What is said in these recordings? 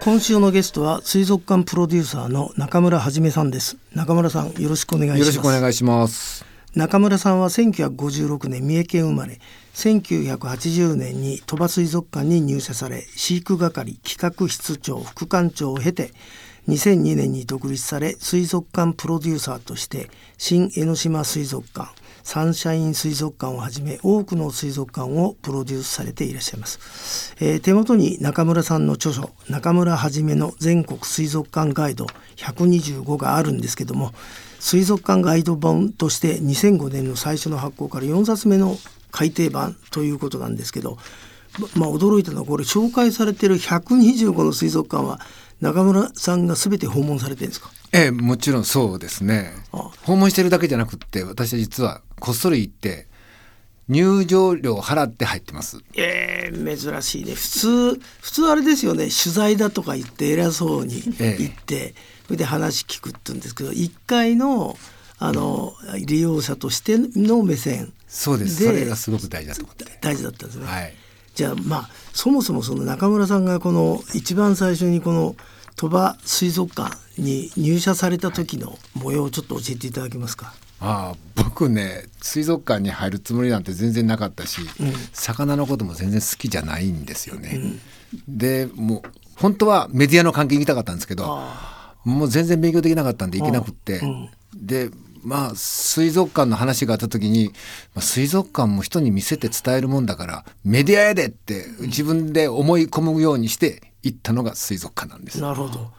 今週のゲストは水族館プロデューサーの中村はじめさんです。中村さんよろしくお願いします。よろしくお願いします。中村さんは1956年三重県生まれ。1980年に鳥羽水族館に入社され飼育係企画室長副館長を経て2002年に独立され水族館プロデューサーとして新江ノ島水族館サンシャイン水族館をはじめ多くの水族館をプロデュースされていらっしゃいます、えー、手元に中村さんの著書中村はじめの全国水族館ガイド125があるんですけども水族館ガイド本として2005年の最初の発行から4冊目の改訂版ということなんですけどまあ驚いたのはこれ紹介されてる125の水族館は中村さんが全て訪問されてるんですか？ええもちろんそうですね訪問してるだけじゃなくって私は実はこっそり行って入場料払って入ってます。ええー、珍しいね。普通普通あれですよね。取材だとか言って偉そうに行って、ええ、それで話聞くって言うんですけど、一回のあの利用者としての目線そうです。それがすごく大事だと思って。大事だったんですね。はい。じゃあまあそもそもその中村さんがこの一番最初にこの鳥羽水族館に入社された時の模様をちょっと教えていただけますか？ああ僕ね水族館に入るつもりなんて全然なかったし、うん、魚のことも全然好きじゃないんですよね。うん、でもう本当はメディアの関係に行きたかったんですけどもう全然勉強できなかったんで行けなくって、うん、でまあ水族館の話があった時に、まあ、水族館も人に見せて伝えるもんだからメディアやでって自分で思い込むようにして行ったのが水族館なんです。なるほど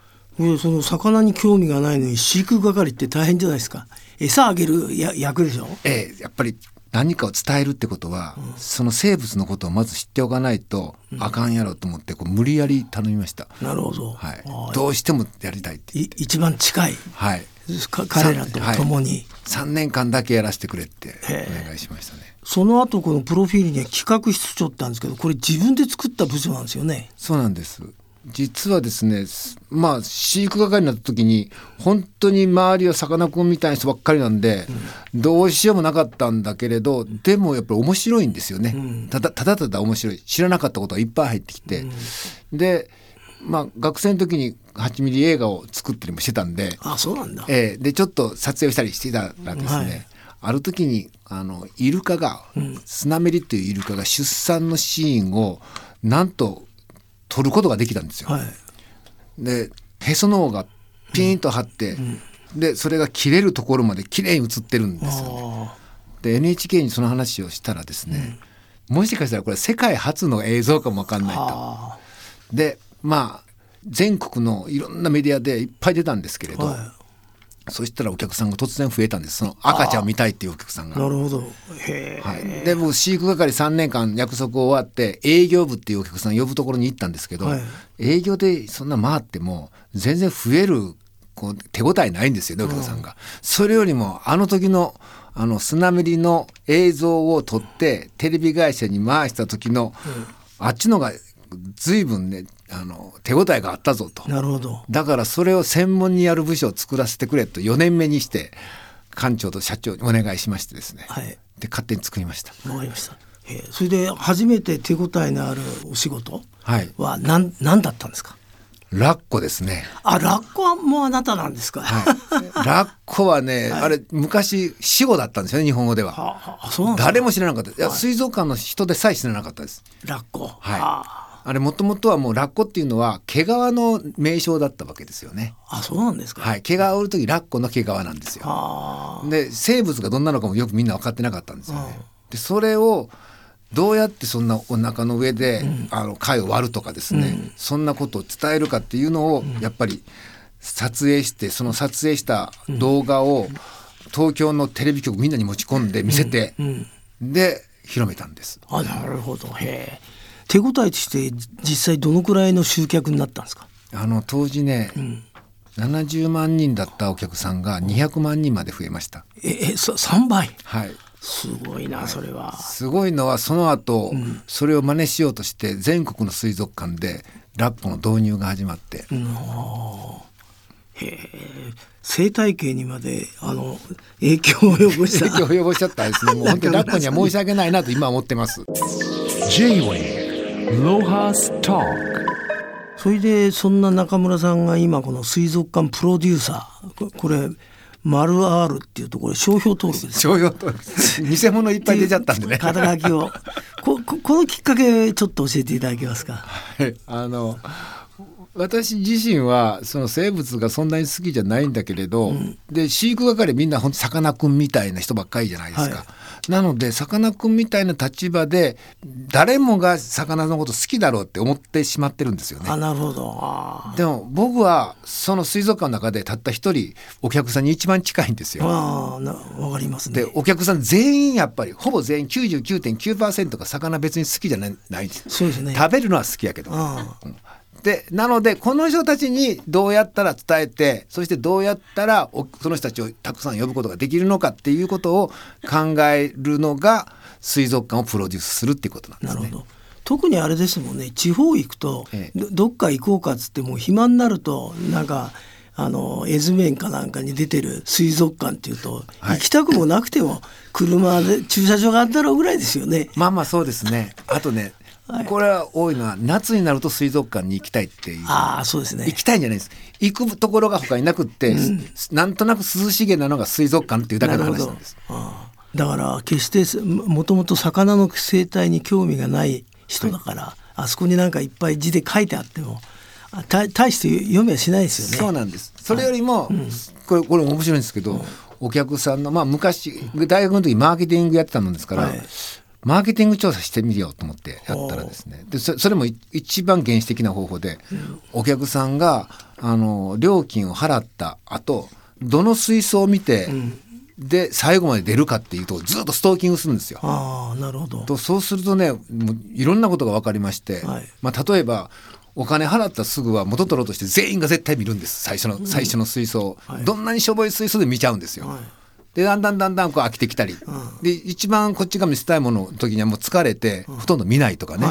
その魚に興味がないのに飼育係って大変じゃないですか。餌あげるや役でしょ？ええやっぱり何かを伝えるってことは、うん、その生物のことをまず知っておかないとあかんやろと思ってこう無理やり頼みました。なるほど。はい。どうしてもやりたいって一番近い。はい。彼らと共に、はい、年間だけやらせてくれってお願いしましたね。その後このプロフィールには企画室長ってあるんですけどこれ自分で作った部署なんですよね。そうなんです。実はですねまあ飼育係になった時に本当に周りはさかなクンみたいな人ばっかりなんで、うん、どうしようもなかったんだけれどでもやっぱり面白いんですよね、うん、ただただただ面白い。知らなかったことがいっぱい入ってきて、うん、でまあ学生の時に8ミリ映画を作ったりもしてたんであそうなんだ、えー、でちょっと撮影をしたりしてたらですね、はい。ある時にあのイルカが、スナメリというイルカが出産のシーンをなんと撮ることができたんですよ。はい、でへその緒がピーンと張って、うんでそれが切れるところまで綺麗に映ってるんですよ、ね。で NHK にその話をしたらですね、うん、もしかしたらこれ世界初の映像かもわかんないと。でまあ全国のいろんなメディアでいっぱい出たんですけれど、はいそしたらお客さんが突然増えたんです。その赤ちゃんを見たいっていうお客さんが。なるほど。はい、でも飼育係3年間約束終わって営業部っていうお客さん呼ぶところに行ったんですけど、はい、営業でそんな回っても全然増えるこう手応えないんですよねお客さんが。それよりもあの時のあのスナメリの映像を撮ってテレビ会社に回した時の、うん、あっちのが随分ねあの手応えがあったぞとなるほどだからそれを専門にやる部署を作らせてくれと4年目にして館長と社長にお願いしましてですね、はい、で勝手に作りましたわかりましたそれで初めて手応えのあるお仕事は何,、はい、何だったんですか？ラッコですね。あ、ラッコはもうあなたなんですか？はい、ラッコはね、はい、あれ昔死語だったんですよね、日本語では。はあ、そう誰も知らなかった。いや、水族館の人でさえ知らなかったです。ラッコ。はい。はああれもともとはもうラッコっていうのは毛皮の名称だったわけですよね。あそうなんですか。はい、毛皮を売る時ラッコの毛皮なんですよ。で生物がどんなのかもよくみんな分かってなかったんですよね。でそれをどうやってそんなお腹の上で、うん、あの貝を割るとかですね、うん、そんなことを伝えるかっていうのを、やっぱり撮影してその撮影した動画を東京のテレビ局みんなに持ち込んで見せて、で広めたんです。あなるほどへえ。手応えとして実際どのくらいの集客になったんですか？あの当時ね、うん、70万人だったお客さんが200万人まで増えました。ええ3倍？はい。すごいな、それは。すごいのはその後、うん、それを真似しようとして全国の水族館でラッコの導入が始まって。うん、生態系にまであの影響を及ぼした。影響を及ぼしちゃったですね。もう本当にラッコには申し訳ないなと今思ってます。Talk それでそんな中村さんが今この水族館プロデューサー。ここれ丸 R っていうところ商標登録です。商標登録。偽物いっぱい出ちゃったんでね。肩書きを。こここのきっかけちょっと教えていただけますか？はい。あの私自身はその生物がそんなに好きじゃないんだけれど、で飼育係みんなほんとさかなクンみたいな人ばっかりじゃないですか。はいなのでさかなクンみたいな立場で誰もが魚のこと好きだろうって思ってしまってるんですよねあ。なるほどあでも僕はその水族館の中でたった一人お客さんに一番近いんですーよ。あわかりますねでお客さん全員やっぱりほぼ全員99.9%が魚別に好きじゃないないんですよ。そうですね食べるのは好きやけど。あでなのでこの人たちにどうやったら伝えてそしてどうやったらおその人たちをたくさん呼ぶことができるのかっていうことを考えるのが水族館をプロデュースするっていうことなんですね。なるほど特にあれですもんね地方行くと、ええどどっか行こうかっつってもう暇になるとなんかあの絵図面かなんかに出てる水族館っていうと、はい行きたくもなくても車で駐車場があったらぐらいですよね。まあまあそうですね。あとね、はいこれは多いのは夏になると水族館に行きたいっていう。ああそうですね行きたいんじゃないです。行くところが他になくって、なんとなく涼しげなのが水族館っていうだけの話なんです。ああだから決してすもともと魚の生態に興味がない人だから、あそこになんかいっぱい字で書いてあってもあた大して読みはしないですよね。そうなんです。それよりも、これこれ面白いんですけど、お客さんのまあ昔大学の時マーケティングやってたもんですから、はいマーケティング調査してみようと思ってやったらですね。でそそれもい一番原始的な方法で、お客さんがあの料金を払った後どの水槽を見て、で最後まで出るかっていうとずっとストーキングするんですよ。ああなるほど。とそうするとねもういろんなことが分かりまして、はい。まあ、例えばお金払ったすぐは元取ろうとして全員が絶対見るんです。最初の、最初の水槽。を、はい。どんなにしょぼい水槽で見ちゃうんですよ。はいでだんだんだんだんこう飽きてきたり、で一番こっちが見せたいものの時にはもう疲れて、ほとんど見ないとかね、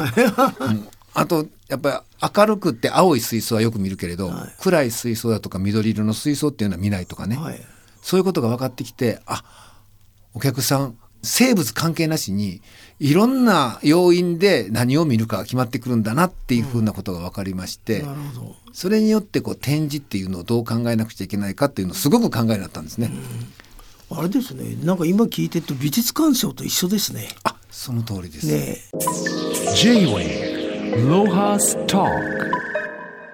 うん。あとやっぱり明るくって青い水槽はよく見るけれど、暗い水槽だとか緑色の水槽っていうのは見ないとかね、はい。そういうことが分かってきてあお客さん生物関係なしにいろんな要因で何を見るかが決まってくるんだなっていうふうなことが分かりまして、なるほど。それによってこう展示っていうのをどう考えなくちゃいけないかっていうのをすごく考えになったんですね。あれですね。なんか今聞いてると美術鑑賞と一緒ですね。あその通りです。ね J-Way Lohas Talk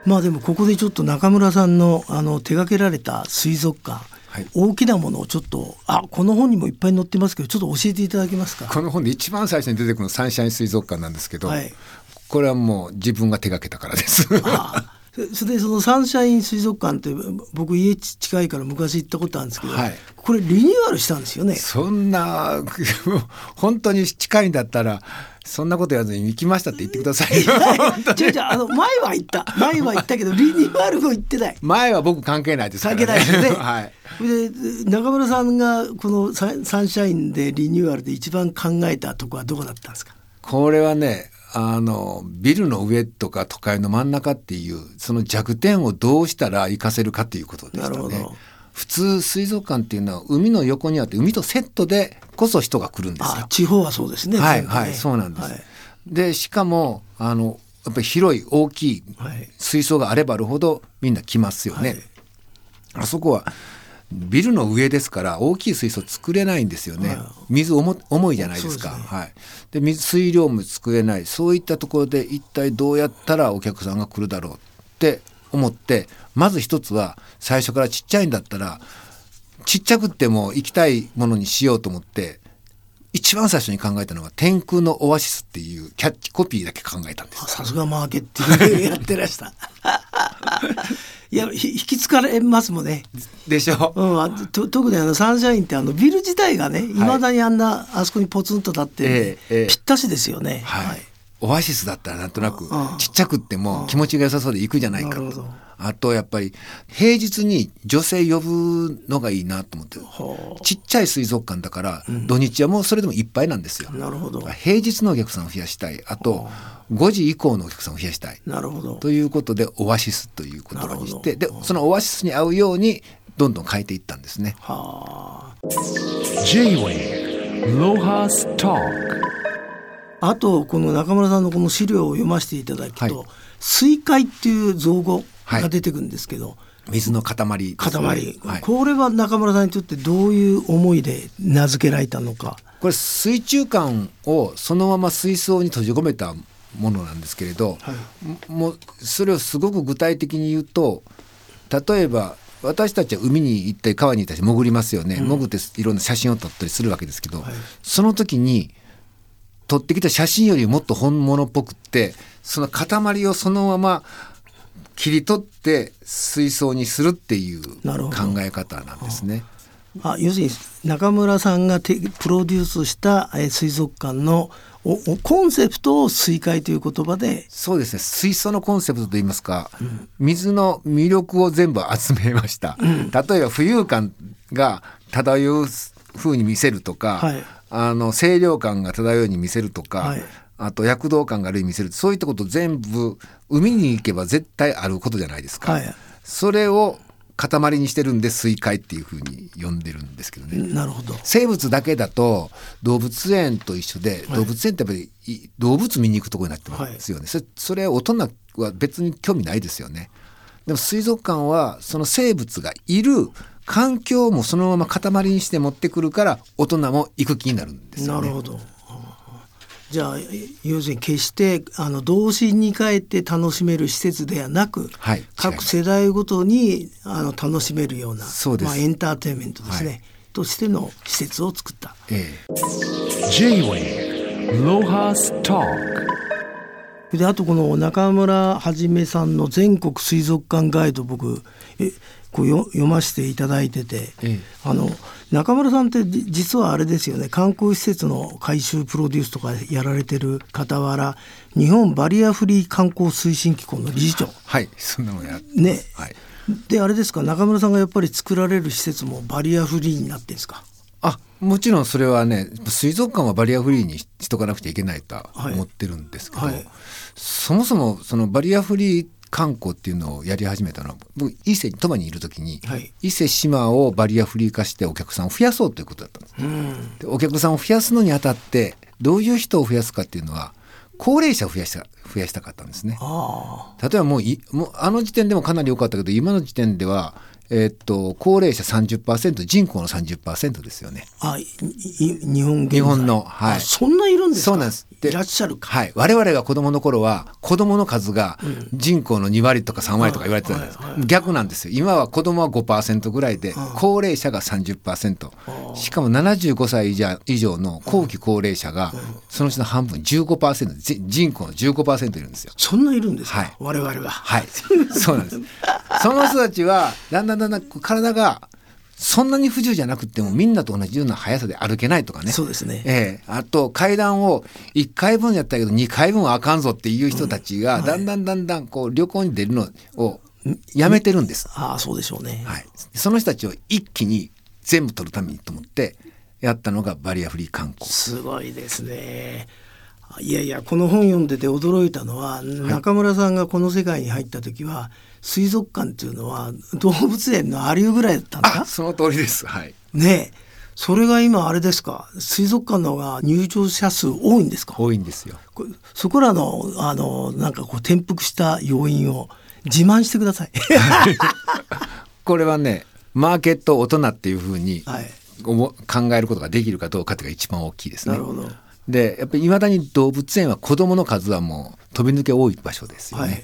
まあでもここでちょっと中村さんのあの手掛けられた水族館、はい大きなものをちょっとあこの本にもいっぱい載ってますけどちょっと教えていただけますか？この本で一番最初に出てくるのサンシャイン水族館なんですけど、はいこれはもう自分が手掛けたからです。あそそれでそのサンシャイン水族館って僕家近いから昔行ったことあるんですけど、はいこれリニューアルしたんですよね。そんな本当に近いんだったらそんなこと言わずに行きましたって言ってくださいよ。違う違うあの前は行った前は行ったけどリニューアルも行ってない。前は僕関係ないですから、関係ないですよね。はい。で中村さんがこのササンシャインでリニューアルで一番考えたとこはどこだったんですか？これはねあのビルの上とか都会の真ん中っていうその弱点をどうしたら活かせるかっていうことでしたね。普通水族館っていうのは海の横にあって海とセットでこそ人が来るんですよ。あ地方はそうですね。はいねはいそうなんです。はいでしかもあのやっぱり広い大きい水槽があればあるほどみんな来ますよね。はいあそこはビルの上ですから大きい水槽作れないんですよね。水重重いじゃないですか。ねはい。で水水量も作れないそういったところで一体どうやったらお客さんが来るだろうって思ってまず一つは最初からちっちゃいんだったらちっちゃくっても行きたいものにしようと思って一番最初に考えたのが「天空のオアシス」っていうキャッチコピーだけ考えたんですあ。さすがマーケティングやってらした。いやひ引きつかれますもんね。でしょ？うん、あと特にあのサンシャインってあのビル自体がねい。まだにあんなあそこにポツンと立ってええええ。ぴったしですよね。はい、オアシスだったらなんとなくちっちゃくっても気持ちが良さそうで行くじゃないかなるほど。あとやっぱり平日に女性呼ぶのがいいなと思ってはちっちゃい水族館だから土日はもうそれでもいっぱいなんですよ。あ。なるほど。平日のお客さんを増やしたい。あと5時以降のお客さんを増やしたい。なるほど。ということでオアシスという言葉にしてでそのオアシスに合うようにどんどん変えていったんですね。はあ。あとこの中村さんのこの資料を読ませていただくと、はい。水塊っていう造語が出てくるんですけど、水の塊ですね。塊、はい、これは中村さんにとってどういう思いで名付けられたのか。これ水中館をそのまま水槽に閉じ込めたものなんですけれど、はい。もうそれをすごく具体的に言うと例えば私たちは海に行ったり川に行ったり潜りますよね、潜っていろんな写真を撮ったりするわけですけど、はい。その時に撮ってきた写真よりもっと本物っぽくってその塊をそのまま切り取って水槽にするっていう考え方なんですね。あ要するに中村さんがてプロデュースしたえー水族館のおおコンセプトを水海という言葉で。そうですね。水槽のコンセプトといいますか、水の魅力を全部集めました、例えば浮遊感が漂う風に見せるとか、はい。あの清涼感が漂うように見せるとか、はい。あと躍動感があるように見せるそういったこと全部海に行けば絶対あることじゃないですか、はい。それを塊にしてるんで水海っていう風に呼んでるんですけどね、なるほど。生物だけだと動物園と一緒で、動物園ってやっぱりい動物見に行くところになってますよね、それそれ大人は別に興味ないですよね。でも水族館はその生物がいる環境もそのまま塊にして持ってくるから大人も行く気になるんですよね。なるほど。じゃあ要するに決してあの童心に帰って楽しめる施設ではなく、はい各世代ごとにあの楽しめるようなそうです。まあ、エンターテインメントですね、はい。としての施設を作った。ええ。J-Wave Lohas Talk であとこの中村はじめさんの全国水族館ガイド僕えこうよ読ませていただいてて、ええ。あの中村さんってじ実はあれですよね。観光施設の改修プロデュースとかやられてる傍ら日本バリアフリー観光推進機構の理事長。はい。そんなのやね。はい。であれですか？中村さんがやっぱり作られる施設もバリアフリーになってんですか？あもちろんそれはね水族館はバリアフリーにししとかなくちゃいけないとははい。思ってるんですけど、はいそもそもそのバリアフリー観光っていうのをやり始めたのは僕伊勢に鳥羽にいる時に、はい伊勢志摩をバリアフリー化してお客さんを増やそうということだったんです。うんでお客さんを増やすのにあたってどういう人を増やすかっていうのは高齢者を増やした増やしたかったんですね。あ例えばもういもうあの時点でもかなり良かったけど今の時点では、えーっと高齢者30%人口の30%ですよね。ああいい日本日本のはい。あそんないるんですか？そうなんです。でいらっしゃるか。はい、我々が子供の頃は子供の数が人口の2割とか3割とか言われてたんです、逆なんですよ。今は子供は5%ぐらいで高齢者が30%しかも75歳以上以上の後期高齢者がそのうちの半分15%じ人口の15%いるんですよ。そんないるんですか、はい。我々は。はい、そうなんです。その人たちはだんだんだんだん体がそんなに不自由じゃなくてもみんなと同じような速さで歩けないとかね。そうですねええあと階段を1回分やったけど2回分はあかんぞっていう人たちがだんだんだんだんこう旅行に出るのをやめてるんです。ああそうでしょうね、はい、その人たちを一気に全部取るためにと思ってやったのがバリアフリー観光。すごいですねいやいやこの本読んでて驚いたのは、中村さんがこの世界に入った時は水族館っていうのは動物園のアリューぐらいだったんですかあその通りです。はい。ねえそれが今あれですか？水族館の方が入場者数多いんですか？多いんですよ。こそこらのあのなんかこう転覆した要因を自慢してください。これはねマーケット大人っていうふうにはい思う考えることができるかどうかっていうのが一番大きいですね。なるほど。でやっぱりいまだに動物園は子どもの数はもう飛び抜け多い場所ですよね。はい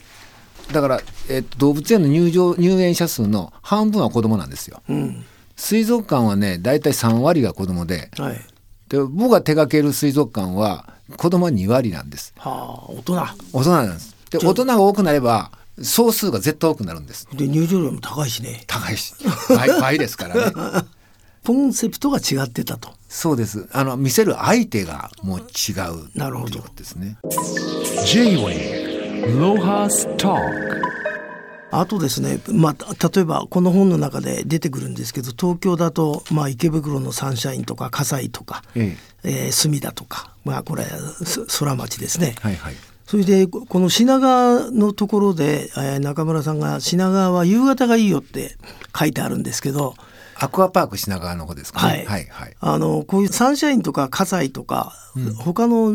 だから、えっと、動物園の入場入園者数の半分は子どもなんですよ。うん。水族館はね大体3割が子どもではい。で僕が手掛ける水族館は子どもは2割なんです。はあ大人。大人なんです。で大人が多くなれば総数が絶対多くなるんです。で入場料も高いしね。高いし倍倍ですからね。コンセプトが違ってたと。そうです。あの見せる相手がもう違うなるほどということですね。J-Way Lohas Talk あとですね、まあ、例えばこの本の中で出てくるんですけど東京だと、まあ、池袋のサンシャインとか葛西とか、えええー、隅田とか、まあ、これ空町ですね。はいはいそれでこの品川のところで、えー、中村さんが品川は夕方がいいよって書いてあるんですけどアクアパーク品川の方ですかね。はい、はい、はい。あのこういうサンシャインとか葛西とか、うん、他の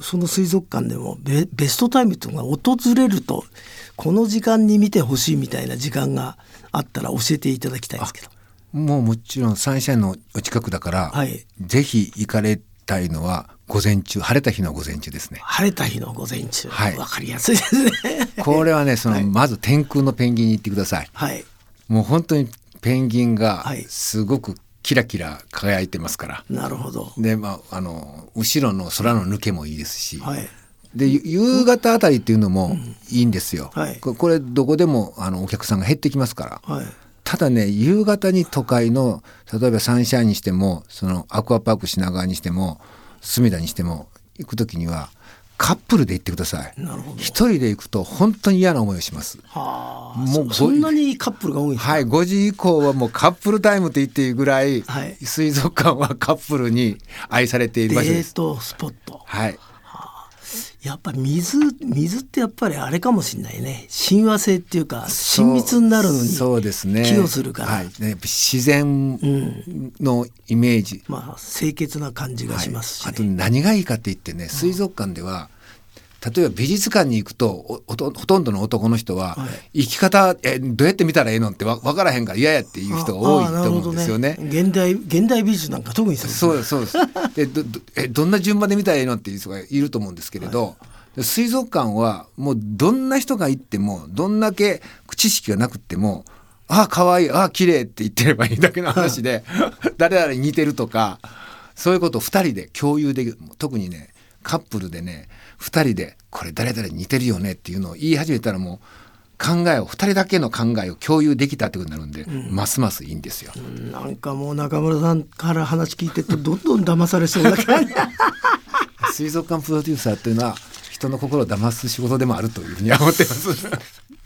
その水族館でもベベストタイムというのが訪れるとこの時間に見てほしいみたいな時間があったら教えていただきたいんですけど。もうもちろんサンシャインのお近くだから、はい、ぜひ行かれたいのは午前中晴れた日の午前中ですね。晴れた日の午前中。はい。わかりやすいですね。これはねその、はい、まず天空のペンギンに行ってください。はい。もう本当にペンギンがすごくキラキラ輝いてますから、なるほど。でまああの後ろの空の抜けもいいですし、はい。で夕方あたりっていうのもいいんですよ、うんはい、これどこでもあのお客さんが減ってきますから、はい、ただね夕方に都会の例えばサンシャインにしてもそのアクアパーク品川にしても隅田にしても行く時にはカップルで行ってください。一人で行くと本当に嫌な思いをします。はあもうそんなにカップルが多いはい5時以降はもうカップルタイムと言っていいぐらい、はい、水族館はカップルに愛されている場所です。デートスポット。はいやっぱ水水ってやっぱりあれかもしれないね。親和性っていうか親密になるのにそうですね。寄与するから、はい、ね、自然のイメージ、うん、まあ清潔な感じがしますし、ね。はい、あと何がいいかって言ってね水族館では、例えば美術館に行くとほとんどの男の人は、生き方えどうやって見たらええのって分からへんから嫌やっていう人が多いと思うんですよね。ね。現代現代美術なんか特にそうですそうですでどどえどんな順番で見たらええのっていう人がいると思うんですけれど、はい、水族館はもうどんな人が行ってもどんだけ知識がなくてもああ可愛いああ綺麗って言ってればいいだけの話で 誰々に似てるとかそういうことを2人で共有できる。特にねカップルでね2人でこれ誰々に似てるよねっていうのを言い始めたらもう考えを2人だけの考えを共有できたってことになるんで、うん、ますますいいんですよ、うん、なんかもう中村さんから話聞いてるとどんどん騙されそうな感じ水族館プロデューサーっていうのは人の心を騙す仕事でもあるというふうに思ってます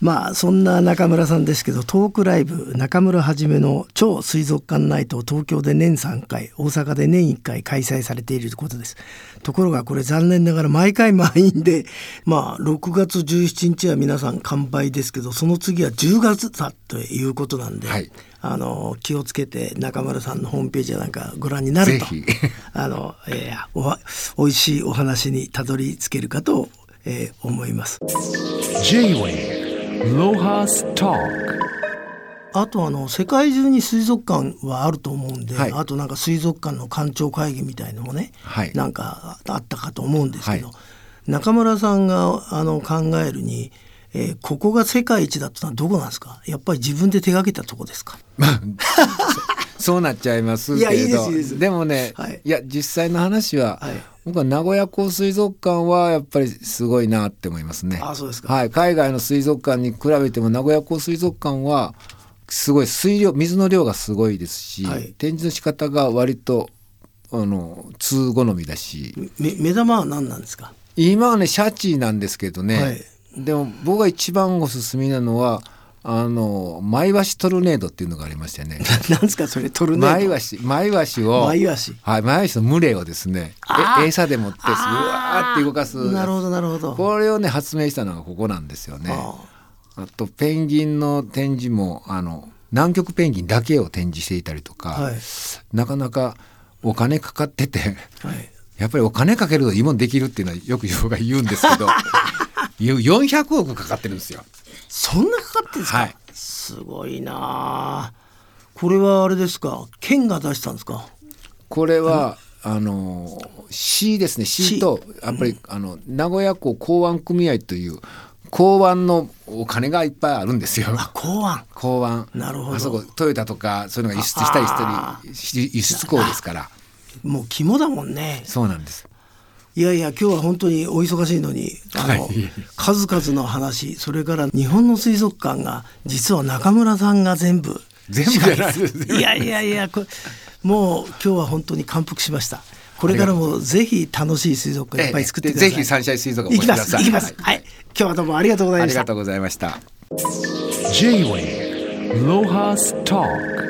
まあそんな中村さんですけどトークライブ中村はじめの超水族館ナイトを東京で年3回大阪で年1回開催されているということです。ところがこれ残念ながら毎回満員でまあ6月17日は皆さん完売ですけどその次は10月だということなんで、はい、あの気をつけて中村さんのホームページなんかご覧になると あの、えー、おおいしいお話にたどり着けるかと、えー、思います。J-Way あとあの世界中に水族館はあると思うんで、はい、あとなんか水族館の館長会議みたいのもね、はい、なんかあったかと思うんですけど、はい、中村さんがあの考えるに、えー、ここが世界一だったのはどこなんですか？やっぱり自分で手がけたとこですか？そうなっちゃいますけど。でもね、はい、いや実際の話は、はい、僕は名古屋港水族館はやっぱりすごいなって思いますね。あそうですか、はい、海外の水族館に比べても名古屋港水族館はすごい水量水の量がすごいですし、はい、展示の仕方が割とあの通好みだし。目玉は何なんですか？今はねシャチなんですけどね、はい、でも僕が一番おすすめなのはあのマイワシトルネードっていうのがありましてね。なんですかそれトルネード。マイワシマイワシをマイワシはいマイワシの群れをですねえ餌でもってうわって動かす。なるほどなるほど。これをね発明したのがここなんですよね。あとペンギンの展示もあの南極ペンギンだけを展示していたりとか、はい、なかなかお金かかってて、はい、やっぱりお金かけるといいもんできるっていうのはよく言うんですけど 400億かかってるんですよ。そんなかかってんですか、はい、すごいなこれはあれですか？県が出したんですか？これは、あの市ですね市とやっぱり、うん、あの名古屋港港湾組合という港湾のお金がいっぱいあるんですよ。港湾。港湾。なるほど。あそこトヨタとかそういうのが輸出したりしたり輸出港ですから。もう肝だもんね。そうなんです。いやいや今日は本当にお忙しいのにあの、はい、数々の話それから日本の水族館が実は中村さんが全部全部じゃないですいやいやいやこれもう今日は本当に感服しましたこれからもぜひ楽しい水族館いっぱい作ってください。ぜひサンシャイン水族館行きます行きます。はい、今日はどうもありがとうございました。ありがとうございました。J-Way Lohas Talk